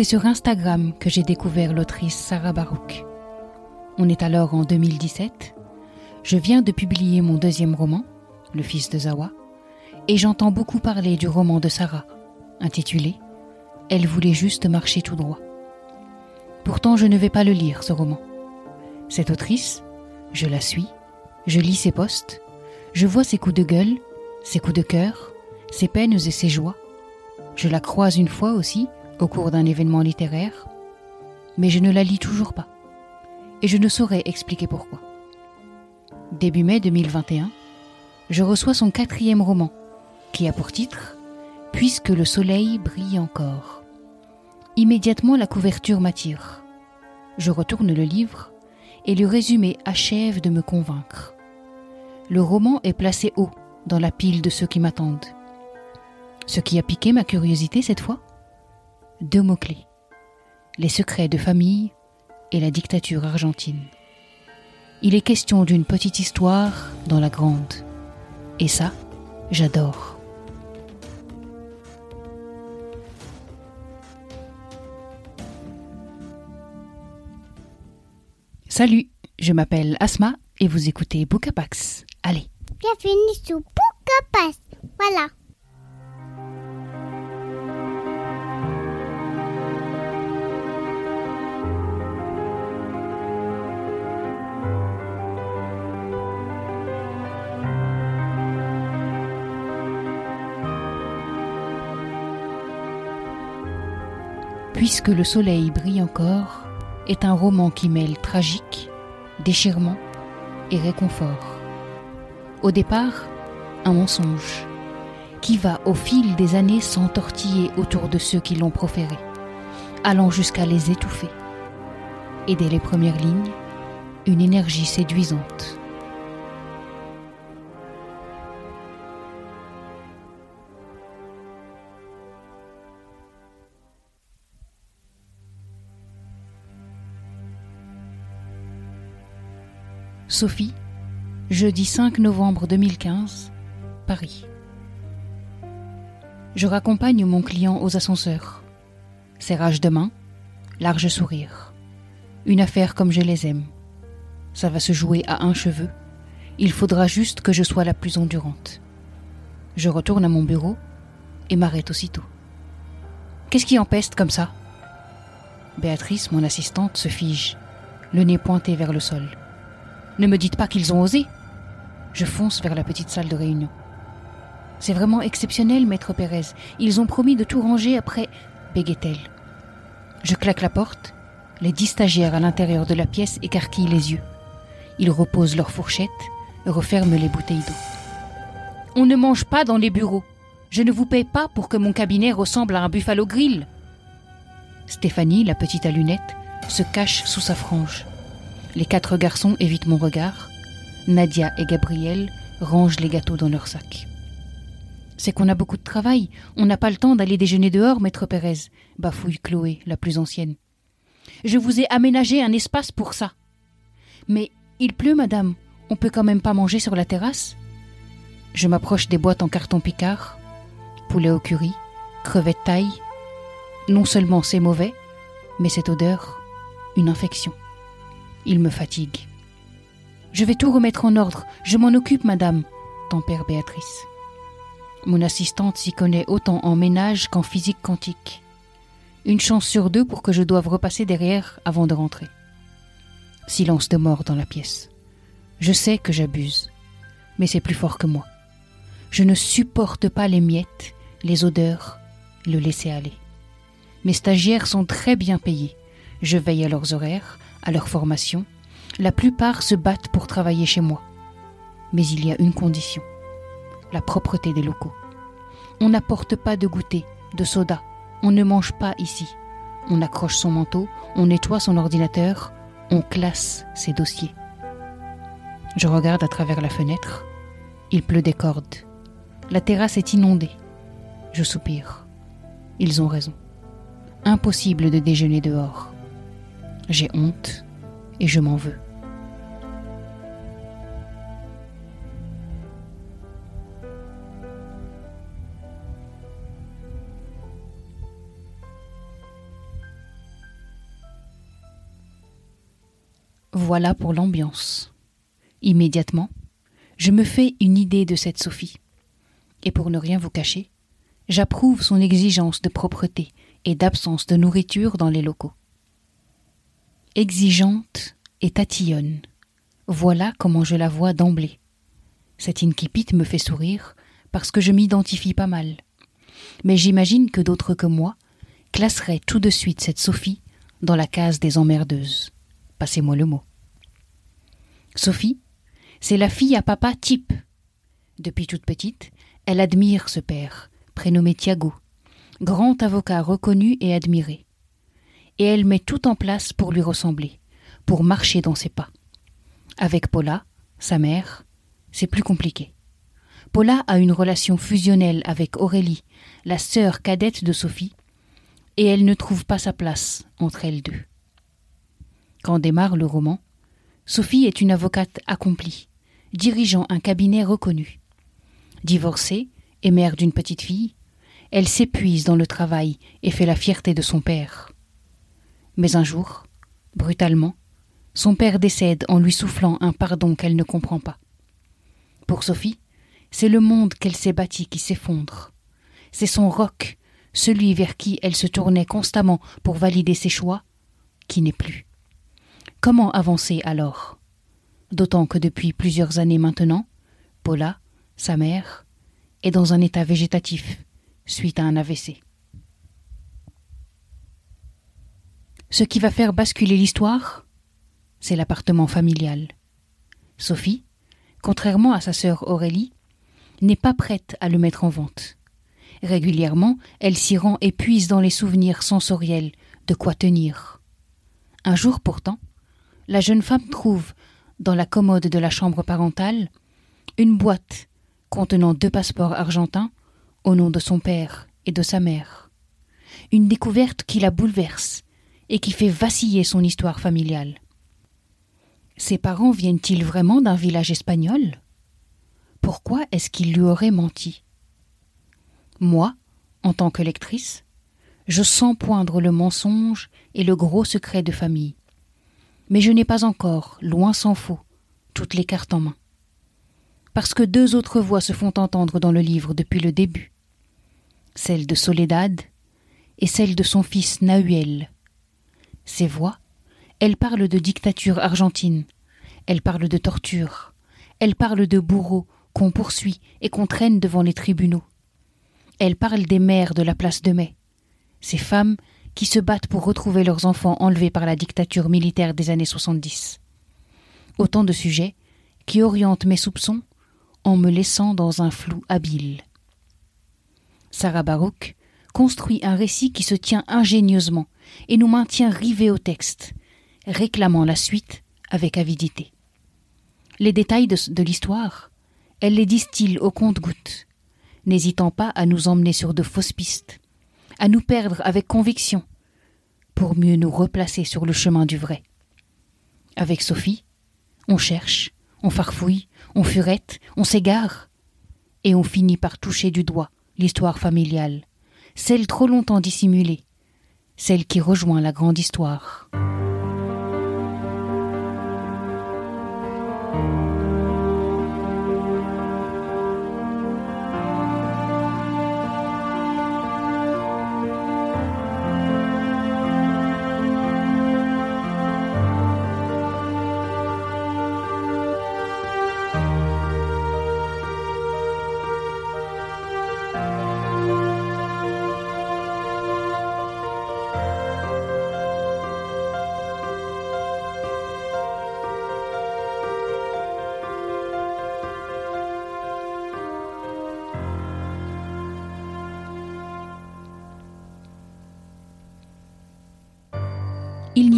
C'est sur Instagram que j'ai découvert l'autrice Sarah Barouk. On est alors en 2017. Je viens de publier mon deuxième roman, Le fils de Zawa, et j'entends beaucoup parler du roman de Sarah, intitulé Elle voulait juste marcher tout droit. Pourtant, je ne vais pas le lire, ce roman. Cette autrice, je la suis, je lis ses posts, je vois ses coups de gueule, ses coups de cœur, ses peines et ses joies. Je la croise une fois aussi, au cours d'un événement littéraire, mais je ne la lis toujours pas. Et je ne saurais expliquer pourquoi. Début mai 2021, je reçois son quatrième roman, qui a pour titre Puisque le soleil brille encore. Immédiatement la couverture m'attire. Je retourne le livre et le résumé achève de me convaincre. Le roman est placé haut dans la pile de ceux qui m'attendent. Ce qui a piqué ma curiosité cette fois deux mots-clés. Les secrets de famille et la dictature argentine. Il est question d'une petite histoire dans la grande. Et ça, j'adore. Salut, je m'appelle Asma et vous écoutez Bookapax. Allez. Bienvenue sur Bookapax. Voilà. Puisque le soleil brille encore est un roman qui mêle tragique, déchirement et réconfort. Au départ, un mensonge qui va au fil des années s'entortiller autour de ceux qui l'ont proféré, allant jusqu'à les étouffer. Et dès les premières lignes, une énergie séduisante Sophie, jeudi 5 novembre 2015, Paris. Je raccompagne mon client aux ascenseurs. Serrage de main, large sourire. Une affaire comme je les aime. Ça va se jouer à un cheveu. Il faudra juste que je sois la plus endurante. Je retourne à mon bureau et m'arrête aussitôt. Qu'est-ce qui empeste comme ça? Béatrice, mon assistante, se fige, le nez pointé vers le sol. Ne me dites pas qu'ils ont osé. Je fonce vers la petite salle de réunion. C'est vraiment exceptionnel, maître Pérez. Ils ont promis de tout ranger après, bégaye-t-elle. Je claque la porte. Les dix stagiaires à l'intérieur de la pièce écarquillent les yeux. Ils reposent leurs fourchettes et referment les bouteilles d'eau. On ne mange pas dans les bureaux. Je ne vous paie pas pour que mon cabinet ressemble à un buffalo grill. Stéphanie, la petite à lunettes, se cache sous sa frange. Les quatre garçons évitent mon regard. Nadia et Gabriel rangent les gâteaux dans leur sac. C'est qu'on a beaucoup de travail. On n'a pas le temps d'aller déjeuner dehors, maître Pérez, bafouille Chloé, la plus ancienne. Je vous ai aménagé un espace pour ça. Mais il pleut, madame. On peut quand même pas manger sur la terrasse Je m'approche des boîtes en carton picard. Poulet au curry, crevettes taille. Non seulement c'est mauvais, mais cette odeur, une infection. Il me fatigue. Je vais tout remettre en ordre. Je m'en occupe, madame, tempère Béatrice. Mon assistante s'y connaît autant en ménage qu'en physique quantique. Une chance sur deux pour que je doive repasser derrière avant de rentrer. Silence de mort dans la pièce. Je sais que j'abuse, mais c'est plus fort que moi. Je ne supporte pas les miettes, les odeurs, le laisser aller. Mes stagiaires sont très bien payés. Je veille à leurs horaires, à leur formation, la plupart se battent pour travailler chez moi. Mais il y a une condition, la propreté des locaux. On n'apporte pas de goûter, de soda, on ne mange pas ici. On accroche son manteau, on nettoie son ordinateur, on classe ses dossiers. Je regarde à travers la fenêtre. Il pleut des cordes. La terrasse est inondée. Je soupire. Ils ont raison. Impossible de déjeuner dehors j'ai honte et je m'en veux. Voilà pour l'ambiance. Immédiatement, je me fais une idée de cette Sophie. Et pour ne rien vous cacher, j'approuve son exigence de propreté et d'absence de nourriture dans les locaux. Exigeante et tatillonne, voilà comment je la vois d'emblée. Cette incipit me fait sourire parce que je m'identifie pas mal. Mais j'imagine que d'autres que moi classeraient tout de suite cette Sophie dans la case des emmerdeuses. Passez-moi le mot. Sophie, c'est la fille à papa type. Depuis toute petite, elle admire ce père, prénommé Thiago, grand avocat reconnu et admiré. Et elle met tout en place pour lui ressembler, pour marcher dans ses pas. Avec Paula, sa mère, c'est plus compliqué. Paula a une relation fusionnelle avec Aurélie, la sœur cadette de Sophie, et elle ne trouve pas sa place entre elles deux. Quand démarre le roman, Sophie est une avocate accomplie, dirigeant un cabinet reconnu. Divorcée et mère d'une petite fille, elle s'épuise dans le travail et fait la fierté de son père. Mais un jour, brutalement, son père décède en lui soufflant un pardon qu'elle ne comprend pas. Pour Sophie, c'est le monde qu'elle s'est bâti qui s'effondre. C'est son roc, celui vers qui elle se tournait constamment pour valider ses choix, qui n'est plus. Comment avancer alors? D'autant que depuis plusieurs années maintenant, Paula, sa mère, est dans un état végétatif suite à un AVC. Ce qui va faire basculer l'histoire, c'est l'appartement familial. Sophie, contrairement à sa sœur Aurélie, n'est pas prête à le mettre en vente. Régulièrement, elle s'y rend et puise dans les souvenirs sensoriels de quoi tenir. Un jour pourtant, la jeune femme trouve, dans la commode de la chambre parentale, une boîte contenant deux passeports argentins au nom de son père et de sa mère. Une découverte qui la bouleverse et qui fait vaciller son histoire familiale. Ses parents viennent-ils vraiment d'un village espagnol? Pourquoi est-ce qu'il lui aurait menti? Moi, en tant que lectrice, je sens poindre le mensonge et le gros secret de famille. Mais je n'ai pas encore, loin s'en faut, toutes les cartes en main. Parce que deux autres voix se font entendre dans le livre depuis le début. Celle de Soledad et celle de son fils Nahuel. Ces voix elle parle de dictature argentine. Elle parle de torture. Elle parle de bourreaux qu'on poursuit et qu'on traîne devant les tribunaux. Elle parle des mères de la place de Mai, ces femmes qui se battent pour retrouver leurs enfants enlevés par la dictature militaire des années 70. Autant de sujets qui orientent mes soupçons en me laissant dans un flou habile. Sarah Barouk construit un récit qui se tient ingénieusement et nous maintient rivés au texte, réclamant la suite avec avidité. Les détails de, l'histoire, elle les distille au compte-gouttes, n'hésitant pas à nous emmener sur de fausses pistes, à nous perdre avec conviction, pour mieux nous replacer sur le chemin du vrai. Avec Sophie, on cherche, on farfouille, on furette, on s'égare, et on finit par toucher du doigt l'histoire familiale, celle trop longtemps dissimulée, celle qui rejoint la grande histoire.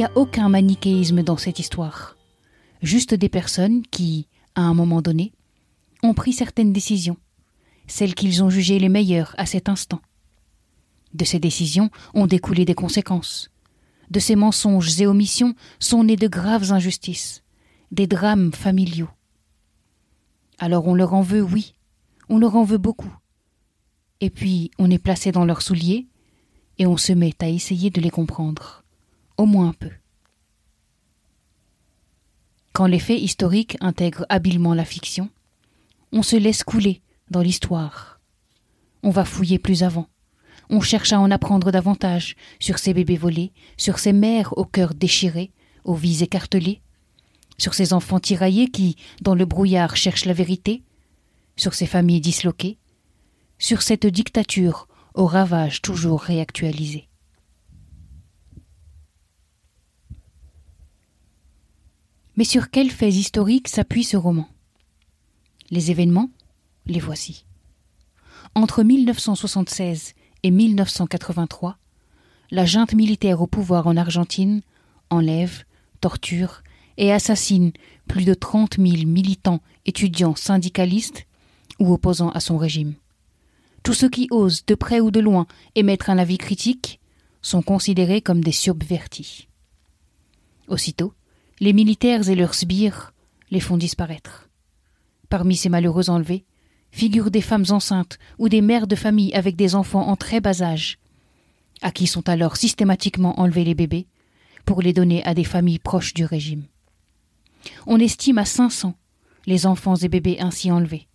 N'y a aucun manichéisme dans cette histoire. Juste des personnes qui, à un moment donné, ont pris certaines décisions, celles qu'ils ont jugées les meilleures à cet instant. De ces décisions ont découlé des conséquences. De ces mensonges et omissions sont nées de graves injustices, des drames familiaux. Alors on leur en veut, oui, on leur en veut beaucoup. Et puis on est placé dans leurs souliers et on se met à essayer de les comprendre au moins un peu. quand les faits historiques intègrent habilement la fiction, on se laisse couler dans l'histoire. On va fouiller plus avant. On cherche à en apprendre davantage sur ces bébés volés, sur ces mères au cœur déchiré, aux vies écartelées, sur ces enfants tiraillés qui, dans le brouillard, cherchent la vérité, sur ces familles disloquées, sur cette dictature aux ravages toujours réactualisés. Mais sur quels faits historiques s'appuie ce roman? Les événements Les voici. Entre 1976 et 1983, la junte militaire au pouvoir en Argentine enlève, torture et assassine plus de 30 000 militants, étudiants, syndicalistes ou opposants à son régime. Tous ceux qui osent, de près ou de loin, émettre un avis critique sont considérés comme des subvertis. Aussitôt, les militaires et leurs sbires les font disparaître. Parmi ces malheureux enlevés figurent des femmes enceintes ou des mères de famille avec des enfants en très bas âge, à qui sont alors systématiquement enlevés les bébés pour les donner à des familles proches du régime. On estime à 500 les enfants et bébés ainsi enlevés.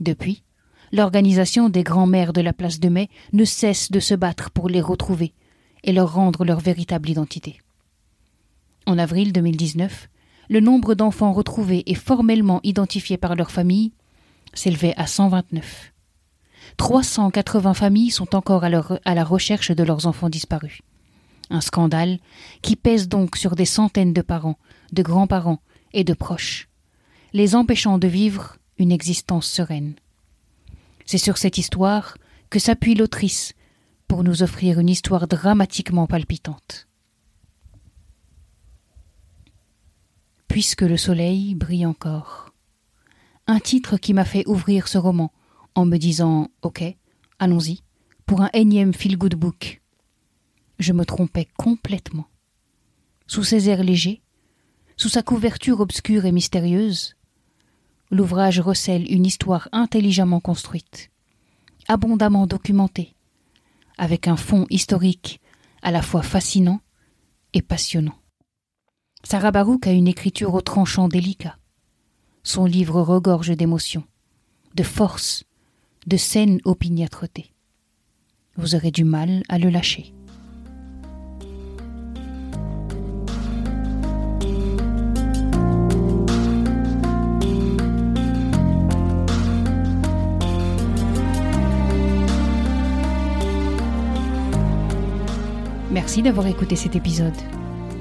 Depuis, l'organisation des grands-mères de la place de Mai ne cesse de se battre pour les retrouver et leur rendre leur véritable identité. En avril 2019, le nombre d'enfants retrouvés et formellement identifiés par leur famille s'élevait à 129. 380 familles sont encore à, à la recherche de leurs enfants disparus. Un scandale qui pèse donc sur des centaines de parents, de grands-parents et de proches, les empêchant de vivre une existence sereine. C'est sur cette histoire que s'appuie l'autrice pour nous offrir une histoire dramatiquement palpitante. Puisque le soleil brille encore. Un titre qui m'a fait ouvrir ce roman en me disant Ok, allons-y, pour un énième feel-good book. Je me trompais complètement. Sous ses airs légers, sous sa couverture obscure et mystérieuse, l'ouvrage recèle une histoire intelligemment construite, abondamment documentée, avec un fond historique à la fois fascinant et passionnant. Sarah Barouk a une écriture au tranchant délicat. Son livre regorge d'émotions, de force, de scènes opiniâtreté. Vous aurez du mal à le lâcher. Merci d'avoir écouté cet épisode.